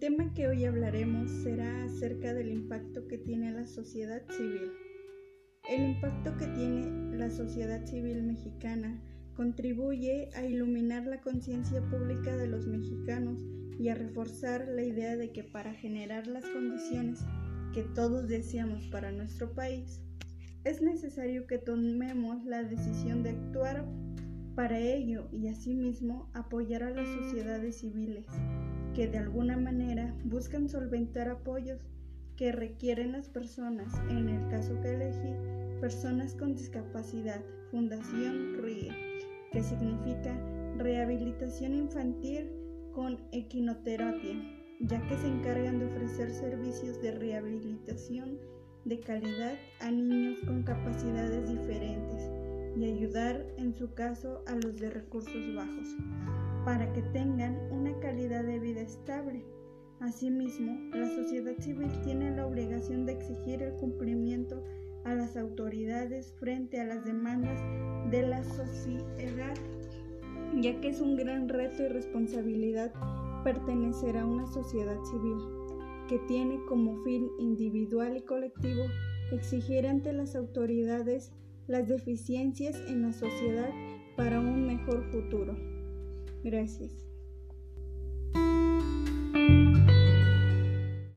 tema que hoy hablaremos será acerca del impacto que tiene la sociedad civil. El impacto que tiene la sociedad civil mexicana contribuye a iluminar la conciencia pública de los mexicanos y a reforzar la idea de que para generar las condiciones que todos deseamos para nuestro país, es necesario que tomemos la decisión de actuar para ello y asimismo apoyar a las sociedades civiles que de alguna manera buscan solventar apoyos que requieren las personas, en el caso que elegí, personas con discapacidad, Fundación RIE, que significa Rehabilitación Infantil con Equinoterapia, ya que se encargan de ofrecer servicios de rehabilitación de calidad a niños con capacidades diferentes y ayudar en su caso a los de recursos bajos para que tengan una calidad de vida estable. Asimismo, la sociedad civil tiene la obligación de exigir el cumplimiento a las autoridades frente a las demandas de la sociedad, ya que es un gran reto y responsabilidad pertenecer a una sociedad civil que tiene como fin individual y colectivo exigir ante las autoridades las deficiencias en la sociedad para un mejor futuro. Gracias.